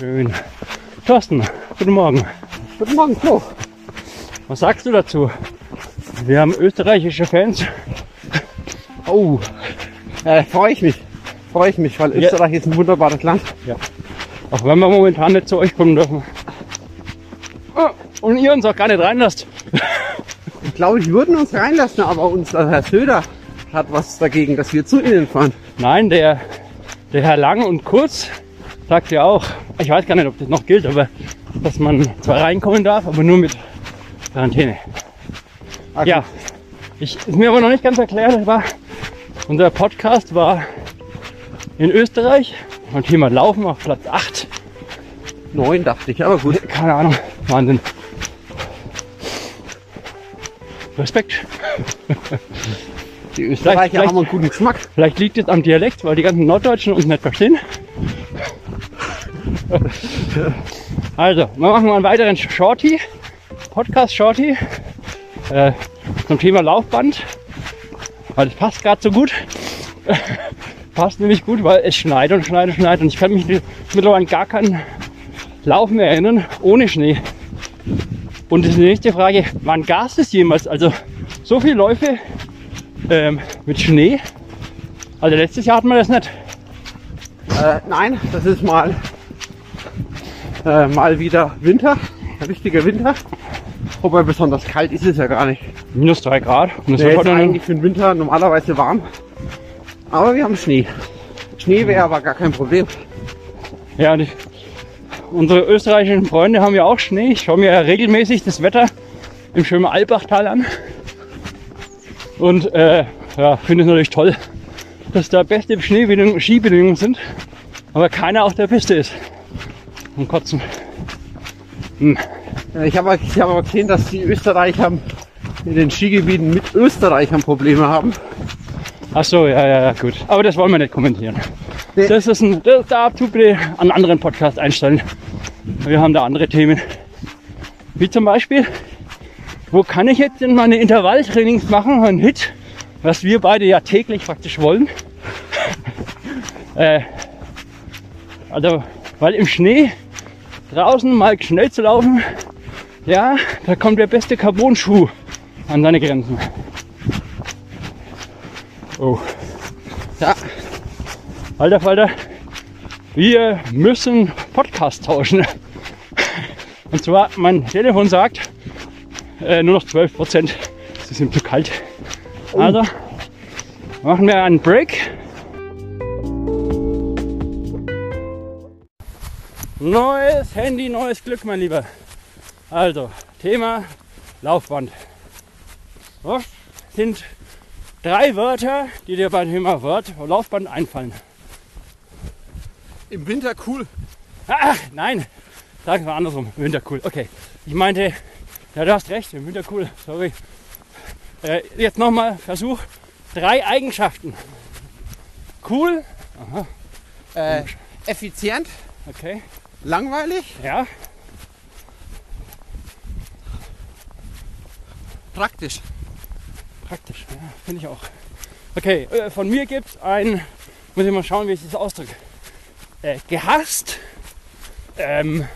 Schön. Thorsten, guten Morgen. Guten Morgen, Flo. Was sagst du dazu? Wir haben österreichische Fans. Oh, äh, freue ich mich. Freue ich mich, weil Ja. Österreich ist ein wunderbares Land. Auch wenn wir momentan nicht zu euch kommen dürfen. Ah, Und ihr uns auch gar nicht reinlasst. Ich glaube, die würden uns reinlassen, aber unser Herr Söder hat was dagegen, dass wir zu ihnen fahren. Nein, der, der Herr Lang und Kurz sagt ja auch, ich weiß gar nicht, ob das noch gilt, aber dass man zwar reinkommen darf, aber nur mit Quarantäne. Ah, Ja, ich, ist mir aber noch nicht ganz erklärt, war, unser Podcast war in Österreich und Thema Laufen auf Platz 8. Neun dachte ich, aber gut. Keine Ahnung, Wahnsinn. Respekt. Die Österreicher vielleicht- haben einen guten Geschmack. Vielleicht liegt es am Dialekt, weil die ganzen Norddeutschen uns nicht verstehen. Also, wir machen mal einen weiteren Shorty, Podcast Shorty, äh, zum Thema Laufband, weil es passt gerade so gut. passt nämlich gut, weil es schneit und schneit und schneit und ich kann mich mittlerweile gar keinen Lauf mehr erinnern ohne Schnee. Und die nächste Frage, wann gab es jemals? Also so viele Läufe ähm, mit Schnee also letztes Jahr hatten wir das nicht. Äh, nein, das ist mal, äh, mal wieder Winter. Richtiger Winter. Wobei besonders kalt ist es ja gar nicht. Minus drei Grad. Und das Der wird ist eigentlich für den Winter normalerweise warm. Aber wir haben Schnee. Schnee wäre aber gar kein Problem. ja, und ich, unsere österreichischen Freunde haben ja auch Schnee. Ich schaue mir ja regelmäßig das Wetter im schönen Albachtal an. Und äh, ja, finde es natürlich toll, dass da beste Schneebedingungen, Skibedingungen sind, aber keiner auf der Piste ist. Und kotzen. Äh, Ich habe ich hab aber gesehen, dass die Österreicher in den Skigebieten mit Österreichern Probleme haben. Ach so, ja, ja, ja, gut. Aber das wollen wir nicht kommentieren. Nee. Das ist ein, das, da tu bitte einen anderen Podcast einstellen. Wir haben da andere Themen. Wie zum Beispiel, wo kann ich jetzt denn meine Intervalltrainings machen? Ein Hit, was wir beide ja täglich praktisch wollen. äh, also, weil im Schnee draußen mal schnell zu laufen, ja, da kommt der beste Carbon-Schuh an seine Grenzen. Oh. Ja, Alter Falter, wir müssen Podcast tauschen. Und zwar, mein Telefon sagt, äh, nur noch 12 Prozent. Es ist ihm zu kalt. Also, machen wir einen Break. Neues Handy, neues Glück, mein Lieber. Also, Thema Laufband. Was sind drei Wörter, die dir beim Thema Wort Laufband einfallen? im Winter cool. Ach, nein. Sagen wir andersrum. Winter cool. Okay. Ich meinte, ja, du hast recht. Im Winter cool. Sorry. Äh, jetzt nochmal Versuch. Drei Eigenschaften. Cool. Äh, effizient, Okay. Langweilig, Ja. praktisch. Praktisch. Ja, finde ich auch. Okay. Äh, von mir gibt es ein, muss ich mal schauen, wie ich das ausdrücke. Äh, gehasst. Ähm,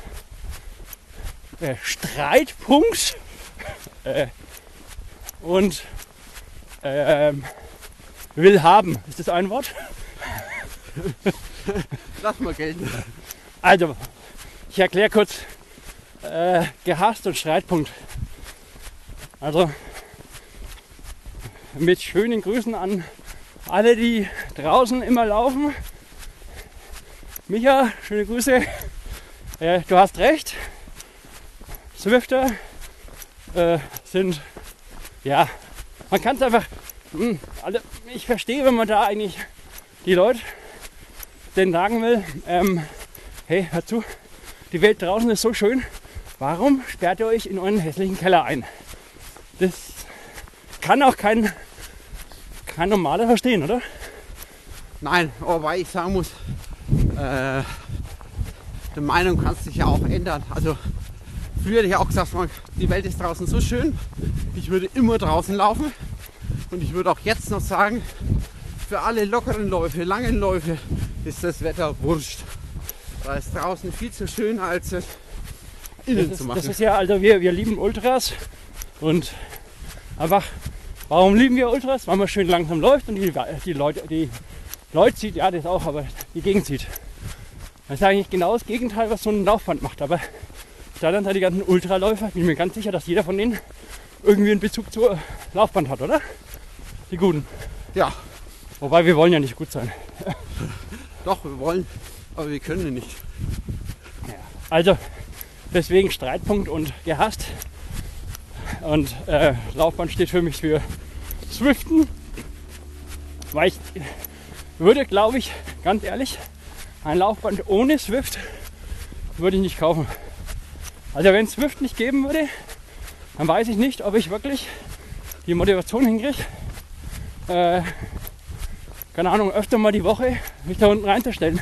äh, Streitpunkt. äh, und ähm, will haben. Ist das ein Wort? Lass mal gelten. Also, ich erkläre kurz äh, gehasst und Streitpunkt. Also, mit schönen Grüßen an alle, die draußen immer laufen. Micha, schöne Grüße. Äh, du hast recht. Swifter äh, sind, ja, man kann es einfach, mh, alle, ich verstehe, wenn man da eigentlich die Leute denn sagen will, ähm, hey, hör zu, die Welt draußen ist so schön, warum sperrt ihr euch in euren hässlichen Keller ein? Das kann auch kein, kein Normaler verstehen, oder? Nein, wobei ich sagen muss, äh, die Meinung kannst dich ja auch ändern. Also früher hätte ich auch gesagt, die Welt ist draußen so schön, ich würde immer draußen laufen. Und ich würde auch jetzt noch sagen, für alle lockeren Läufe, langen Läufe ist das Wetter wurscht. Da ist draußen viel zu schön, als es innen Das zu ist, machen. das ist ja, also wir, wir lieben Ultras und einfach, warum lieben wir Ultras? Weil man schön langsam läuft und die, die Leute, die Leute sieht, ja das auch, aber die Gegend sieht. Das ist eigentlich genau das Gegenteil, was so ein Laufband macht. Aber anderen Seite die ganzen Ultraläufer, bin ich mir ganz sicher, dass jeder von denen irgendwie einen Bezug zur Laufband hat, oder? Die Guten. ja, Wobei wir wollen ja nicht gut sein. doch, wir wollen, aber wir können nicht. Also deswegen Streitpunkt und gehasst. Und äh, Laufband steht für mich für Swiften. Weil ich würde, glaube ich, ganz ehrlich, ein Laufband ohne Swift würde ich nicht kaufen. Also wenn es Swift nicht geben würde, dann weiß ich nicht, ob ich wirklich die Motivation hinkriege, äh, keine Ahnung, öfter mal die Woche mich da unten reinzustellen.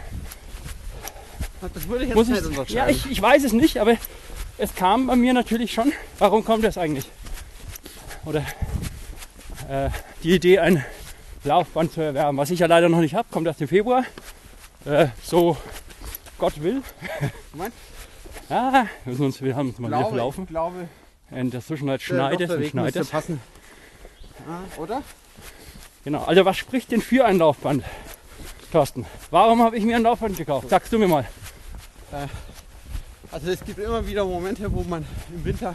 Das würde ich jetzt Muss nicht ich, unterschreiben. ja, ich, ich weiß es nicht, aber es kam bei mir natürlich schon. Warum kommt das eigentlich? Oder äh, die Idee, ein Laufband zu erwerben, was ich ja leider noch nicht habe, kommt erst im Februar. Äh, so Gott will. Moment. Ja, wir, müssen uns, wir haben uns mal wieder glaube, verlaufen. ich glaube, In der Zwischenzeit der schneit es und schneit müsste es. passen. Ah, oder? Genau. Also was spricht denn für ein Laufband, Thorsten? Warum habe ich mir ein Laufband gekauft? Sagst du mir mal. Also es gibt immer wieder Momente, wo man im Winter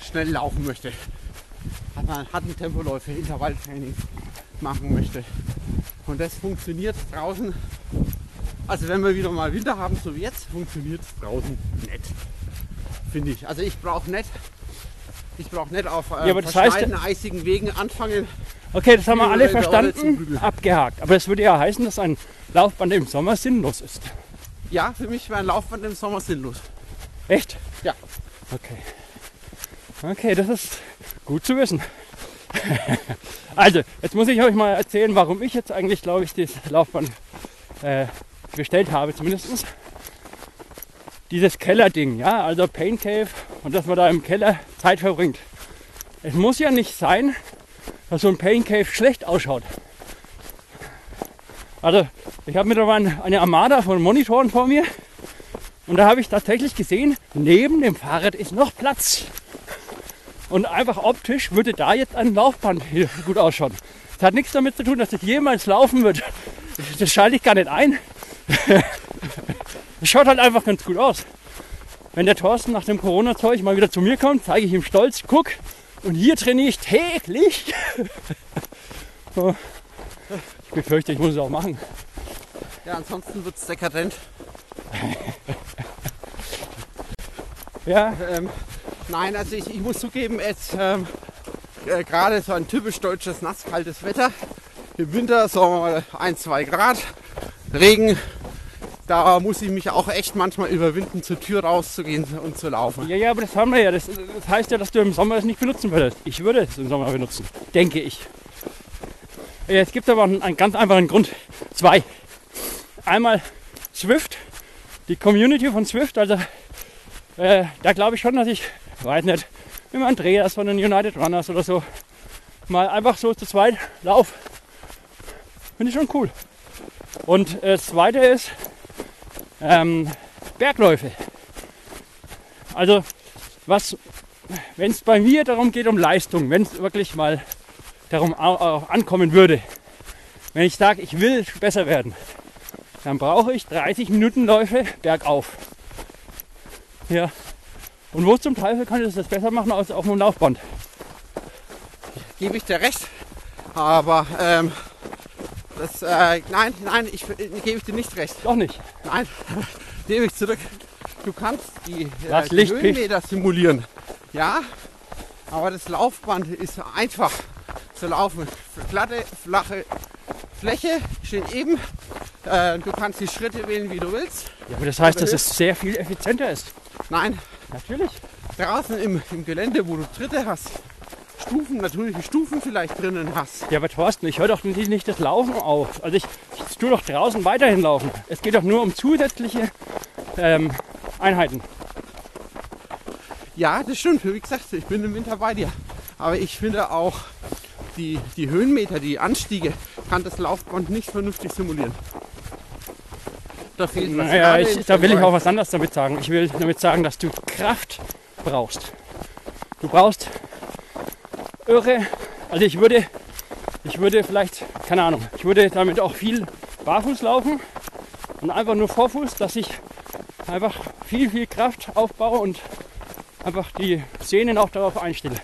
schnell laufen möchte. Hat man hat einen Tempoläufe, Intervalltraining machen möchte. Und das funktioniert draußen. Also wenn wir wieder mal Winter haben, so wie jetzt, funktioniert es draußen nett. Finde ich. Also ich brauche nicht. Ich brauche nicht auf äh, Ja, aber das heißt- eisigen Wegen anfangen. Okay, das haben wir alle verstanden, abgehakt. Aber das würde ja heißen, dass ein Laufband im Sommer sinnlos ist. Ja, für mich wäre ein Laufband im Sommer sinnlos. Echt? Ja. Okay. Okay, das ist gut zu wissen. also, jetzt muss ich euch mal erzählen, warum ich jetzt eigentlich, glaube ich, das Laufband äh, bestellt habe, zumindest. Dieses Kellerding, ja, also Pain Cave und dass man da im Keller Zeit verbringt. Es muss ja nicht sein, dass so ein Pain Cave schlecht ausschaut. Also, ich habe mittlerweile eine Armada von Monitoren vor mir und da habe ich tatsächlich gesehen, neben dem Fahrrad ist noch Platz. Und einfach optisch würde da jetzt ein Laufband hier gut ausschauen. Das hat nichts damit zu tun, dass das jemals laufen wird. Das schalte ich gar nicht ein. Das schaut halt einfach ganz gut aus. Wenn der Thorsten nach dem Corona-Zeug mal wieder zu mir kommt, zeige ich ihm stolz, guck, und hier trainiere ich täglich. So. Ich befürchte, ich muss es auch machen. Ja, ansonsten wird es dekadent. Ja, Ähm, nein, also ich, ich muss zugeben, es ähm, äh, gerade so ein typisch deutsches nasskaltes Wetter. Im Winter mal 1, 2 Grad, Regen. Da muss ich mich auch echt manchmal überwinden, zur Tür rauszugehen und zu laufen. Ja, ja, aber das haben wir ja. Das, das heißt ja, dass du im Sommer es nicht benutzen würdest. Ich würde es im Sommer benutzen, denke ich. Ja, Es gibt aber einen, ganz einfachen Grund. Zwei. Einmal Swift, die Community von Swift. Also äh, da glaube ich schon, dass ich, weiß nicht, mit Andreas von den United Runners oder so, mal einfach so zu zweit lauf. Finde ich schon cool. Und äh, das zweite ist ähm, Bergläufe. Also, was, wenn es bei mir darum geht, um Leistung, wenn es wirklich mal darum ankommen würde, wenn ich sage, ich will besser werden, dann brauche ich 30 Minuten Läufe bergauf. Ja. Und wo zum Teufel kann ich das besser machen als auf einem Laufband? Gebe ich dir recht. Aber ähm, das, äh, nein, nein, ich äh, gebe ich dir nicht recht. Doch nicht. Nein, nehme ich zurück. Du kannst die, Das äh, die Höhenmeter simulieren. Ja, aber das Laufband ist einfach zu laufen. Glatte, flache Fläche, schön eben. Äh, du kannst die Schritte wählen, wie du willst. Ja, aber das heißt, dass es sehr viel effizienter ist. Nein, Natürlich. draußen im, im Gelände, wo du Tritte hast, Stufen, natürliche Stufen vielleicht drinnen hast. Ja, aber Thorsten, ich höre doch nicht, nicht das Laufen auf. Also ich, ich tue doch draußen weiterhin laufen. Es geht doch nur um zusätzliche ähm, Einheiten. Ja, das stimmt. Wie gesagt, ich bin im Winter bei dir. Aber ich finde auch, die, die Höhenmeter, die Anstiege, kann das Laufband nicht vernünftig simulieren. Da fehlt was. Naja, Gerade ich, da will ich auch was anderes damit sagen. Ich will damit sagen, dass du Kraft brauchst. Du brauchst irre. Also ich würde, ich würde vielleicht, keine Ahnung, ich würde damit auch viel barfuß laufen und einfach nur Vorfuß, dass ich einfach viel, viel Kraft aufbaue und einfach die Sehnen auch darauf einstelle.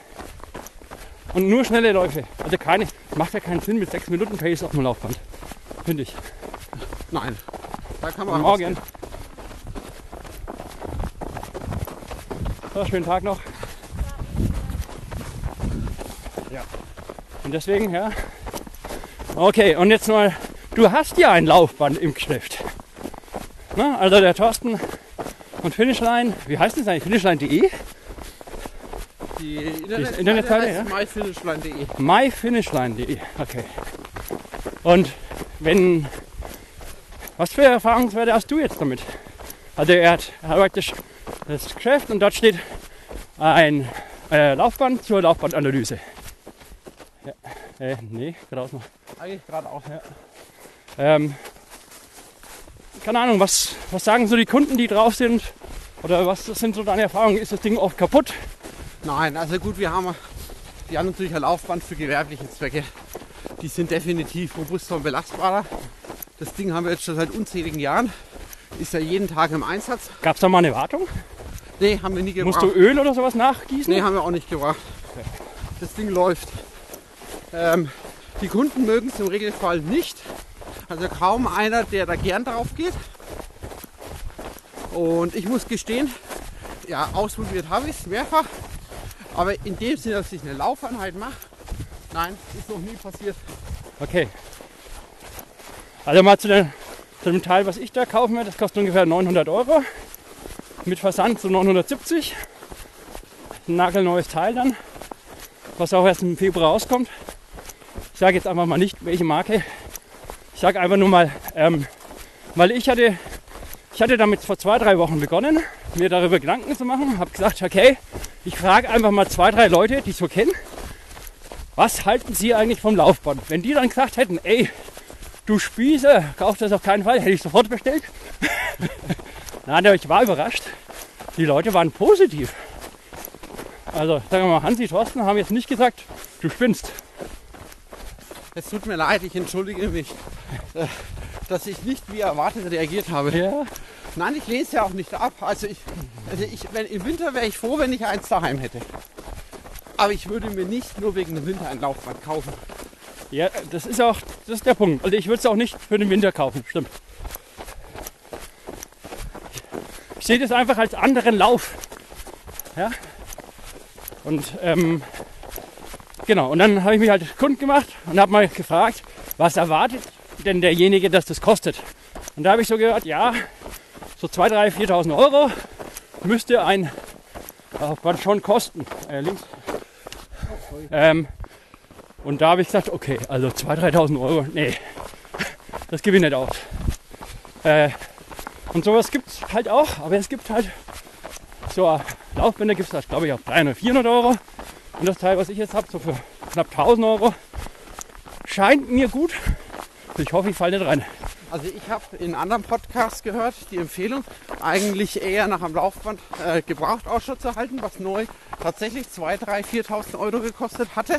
Und nur schnelle Läufe. Also keine, macht ja keinen Sinn mit 6 Minuten Pace auf dem Laufband. Finde ich. Nein. Da kann man Morgen. So, schönen Tag noch. Ja. Und deswegen, ja. Okay, und jetzt mal, du hast ja ein Laufband im Geschäft. Na, also der Thorsten und Finishline, wie heißt das eigentlich? Finishline.de? Die Internetseite, ja. myfinishline.de. myfinishline.de. Okay. Und wenn. Was für Erfahrungswerte hast du jetzt damit? Also er hat, praktisch das Geschäft und dort steht ein äh, Laufband zur Laufbandanalyse. Ja. Äh, nee, geradeaus noch. Eigentlich gerade auch. Ja. Ähm, keine Ahnung, was, was sagen so die Kunden, die drauf sind? Oder was sind so deine Erfahrungen? Ist das Ding oft kaputt? Nein, also gut, wir haben, wir haben natürlich ein Laufband für gewerbliche Zwecke. Die sind definitiv robuster und belastbarer. Das Ding haben wir jetzt schon seit unzähligen Jahren. Ist ja jeden Tag im Einsatz. Gab es da mal eine Wartung? Nee, haben wir nie gebraucht. Musst du Öl oder sowas nachgießen? Nee, haben wir auch nicht gebraucht. Das Ding läuft. Ähm, die Kunden mögen es im Regelfall nicht. Also kaum einer, der da gern drauf geht. Und ich muss gestehen, ja, ausprobiert habe ich es mehrfach. Aber in dem Sinne, dass ich eine Laufeinheit mache, nein, ist noch nie passiert. Okay. Also mal zu, der, zu dem Teil, was ich da kaufen werde. Das kostet ungefähr 900 Euro. Mit Versand so 970. Ein nagelneues Teil dann, was auch erst im Februar rauskommt. Ich sage jetzt einfach mal nicht, welche Marke. Ich sage einfach nur mal, ähm, weil ich hatte, ich hatte damit vor zwei, drei Wochen begonnen, mir darüber Gedanken zu machen. Habe gesagt, okay, ich frage einfach mal zwei, drei Leute, die ich so kenne, was halten sie eigentlich vom Laufband? Wenn die dann gesagt hätten, ey, du Spieße, kauf das auf keinen Fall, hätte ich sofort bestellt. Nein, aber ich war überrascht. Die Leute waren positiv. Also, sagen wir mal, Hansi, Thorsten haben jetzt nicht gesagt, du spinnst. Es tut mir leid, ich entschuldige mich, dass ich nicht wie erwartet reagiert habe. Ja. Nein, ich lese ja auch nicht ab. Also, ich, also ich, wenn, im Winter wäre ich froh, wenn ich eins daheim hätte. Aber ich würde mir nicht nur wegen dem Winter ein Laufband kaufen. ja, das ist auch, das ist der Punkt. Also ich würde es auch nicht für den Winter kaufen, stimmt. Ich sehe das einfach als anderen Lauf. Ja. Und ähm, genau, und dann habe ich mich halt kund gemacht und habe mal gefragt, was erwartet denn derjenige, dass das kostet. Und da habe ich so gehört, ja, so 2.000, 3.000, 4.000 Euro müsste ein Laufband schon kosten. Äh, links. Ähm, und da habe ich gesagt, okay, also 2.000, 3.000 Euro, nee, das gebe ich nicht aus. Äh, und sowas gibt es halt auch, aber es gibt halt so Laufbänder gibt es glaube ich auf 300, 400 Euro. Und das Teil, was ich jetzt habe, so für knapp 1000 Euro, scheint mir gut. Ich hoffe, ich falle nicht rein. Also ich habe in anderen Podcasts gehört, die Empfehlung, eigentlich eher nach einem Laufband äh, gebraucht Ausschau zu halten, was neu tatsächlich 2.000, 3.000, 4.000 Euro gekostet hatte.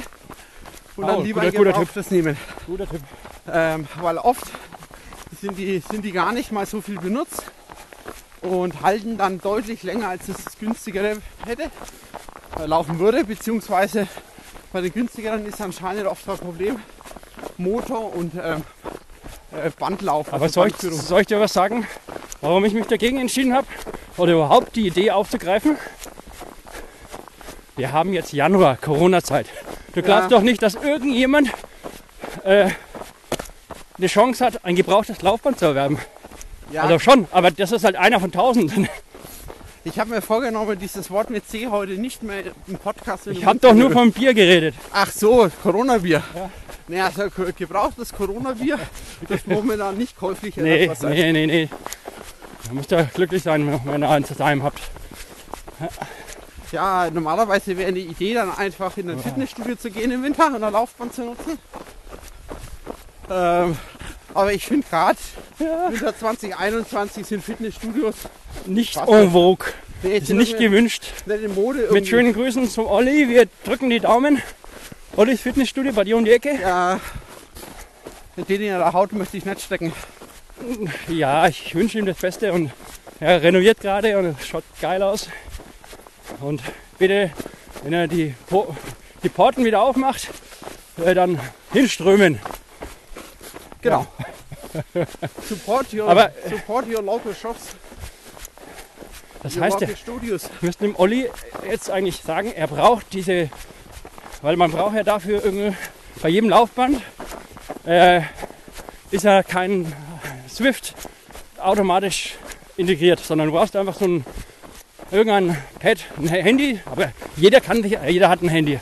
Und Oh, dann lieber guter- guter gebrauchtes nehmen. Guter Tipp. Ähm, weil oft sind die, sind die gar nicht mal so viel benutzt und halten dann deutlich länger, als es das günstigere hätte, äh, laufen würde. Beziehungsweise bei den günstigeren ist anscheinend oft das Problem Motor und ähm, äh, Bandlauf. Aber also soll ich, soll ich dir was sagen, warum ich mich dagegen entschieden habe? Oder überhaupt die Idee aufzugreifen? Wir haben jetzt Januar, Corona-Zeit. Du glaubst Ja. doch nicht, dass irgendjemand äh, eine Chance hat, ein gebrauchtes Laufband zu erwerben. Ja, Also schon, aber das ist halt einer von tausend. ich habe mir vorgenommen, dieses Wort mit C heute nicht mehr im Podcast den Ich habe doch zu nur vom Bier geredet. Ach so, Corona-Bier. Ja. Naja, also ge- gebrauchtes Corona-Bier dürfte momentan nicht käuflich Nee, etwas sein. nee, nee, nee. Da müsst ihr glücklich sein, wenn ihr eins daheim habt. Ja, normalerweise wäre eine Idee dann einfach in ein Fitnessstudio zu gehen im Winter und ein Laufband zu nutzen. Ähm, Aber ich finde gerade, Ja. Winter 2021 sind Fitnessstudios Nicht en vogue. nee, Ist nicht gewünscht. nicht Mode. Mit schönen Grüßen zum Olli. Wir drücken die Daumen. Ollis Fitnessstudio bei dir um die Ecke. Ja, den in der Haut möchte ich nicht stecken. Ja, ich wünsche ihm das Beste und er renoviert gerade und es schaut geil aus. Und bitte, wenn er die, Po- die Porten wieder aufmacht, äh, dann hinströmen. Genau. support, your, Aber- support your local shops, Das your heißt, ja, wir müssen dem Olli jetzt eigentlich sagen, er braucht diese, weil man braucht ja dafür irgendwie, bei jedem Laufband äh, ist ja kein Swift automatisch integriert, sondern du brauchst einfach so ein irgendein Pad, ein Handy, aber jeder kann sich, jeder hat ein Handy.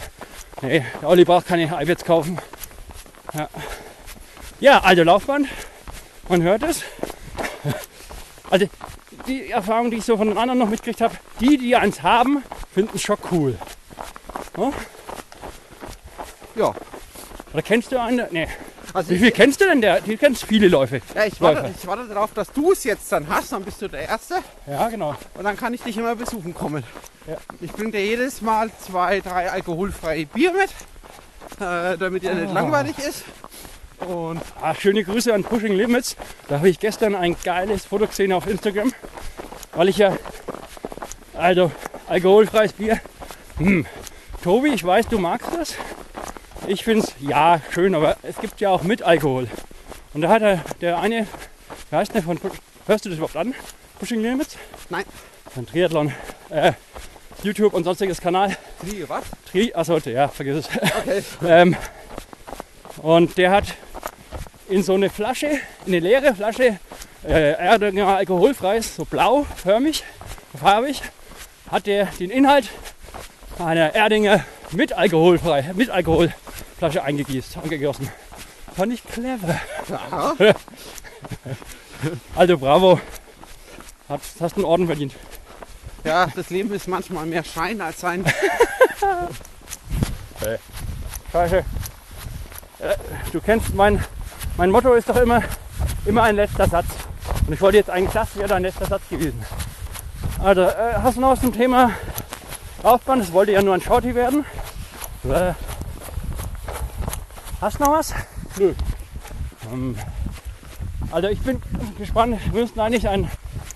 Nee, der Olli braucht keine iPads kaufen. Ja, ja also Laufband, man hört es. Also die Erfahrung, die ich so von den anderen noch mitgekriegt habe, die, die eins haben, finden es schon cool. Ja, Oder kennst du einen? Nee. also Wie viel kennst du denn? Der, du kennst viele Läufe. ja, ich, warte, Läufer. ich warte darauf, dass du es jetzt dann hast, dann bist du der Erste Ja, genau. und dann kann ich dich immer besuchen kommen. Ja. Ich bringe dir jedes Mal zwei, drei alkoholfreie Bier mit, äh, damit dir nicht Oh. langweilig ist. Und Ah, schöne Grüße an Pushing Limits. Da habe ich gestern ein geiles Foto gesehen auf Instagram, weil ich ja, also alkoholfreies Bier. Hm. Tobi, ich weiß, du magst das. Ich finde es ja schön, aber es gibt ja auch mit Alkohol. Und da hat er, der eine, wie heißt der von, hörst du das überhaupt an? Pushing Limits? nein, Ein Triathlon. Äh, YouTube und sonstiges Kanal. Tri, was? Tri, achso, ja, vergiss es. Okay. Ähm, und der hat in so eine Flasche, in eine leere Flasche, äh, Erdinger alkoholfreies, so blau, förmig, farbig, hat der den Inhalt einer Erdinger mit alkoholfrei, mit Alkoholflasche eingegießt, eingegossen. Fand ich clever. Also bravo. Hat, hast einen Orden verdient. ja, das Leben ist manchmal mehr Schein als Sein. Scheiße. Äh, Du kennst mein, mein Motto ist doch immer, immer ein letzter Satz. Und ich wollte jetzt eigentlich, das wäre dein letzter Satz gewesen. Also, äh, hast du noch was zum Thema Laufbahn? Es wollte ja nur ein Shorty werden. Äh, hast du noch was? Nö. Ähm, also ich bin gespannt. Wir müssen eigentlich ein,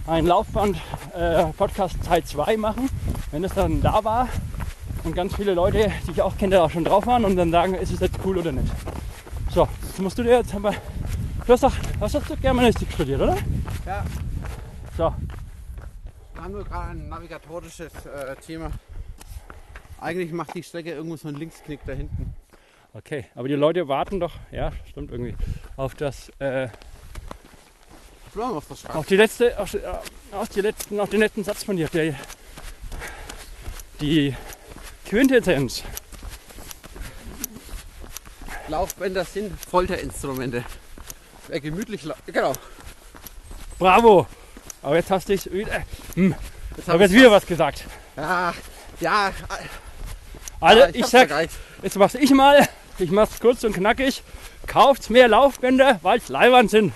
ein Laufband-Podcast Teil 2 machen, wenn es dann da war und ganz viele Leute, die ich auch kenne, da auch schon drauf waren und dann sagen, ist es jetzt cool oder nicht. So, jetzt musst du dir jetzt aber. Du hast doch, hast doch Germanistik studiert, oder? Ja. So, Wir haben nur gerade ein navigatorisches äh, Thema. Eigentlich macht die Strecke irgendwo so einen Linksknick da hinten. Okay. Aber die Leute warten doch, ja, stimmt irgendwie, auf das, äh, auf Straße. auf die letzte, auf, die- auf die letzten, auf den letzten Satz von dir, der, die Quintessenz. Laufbänder sind Folterinstrumente. Wer gemütlich Genau. Bravo! Aber jetzt hast du dich wieder, hm, Jetzt habe jetzt wieder was gesagt. Ja, ja. Also ja, ich hab's sag, jetzt mach's ich mal, ich mach's kurz und knackig. Kauft mehr Laufbänder, weil's Leihwand sind.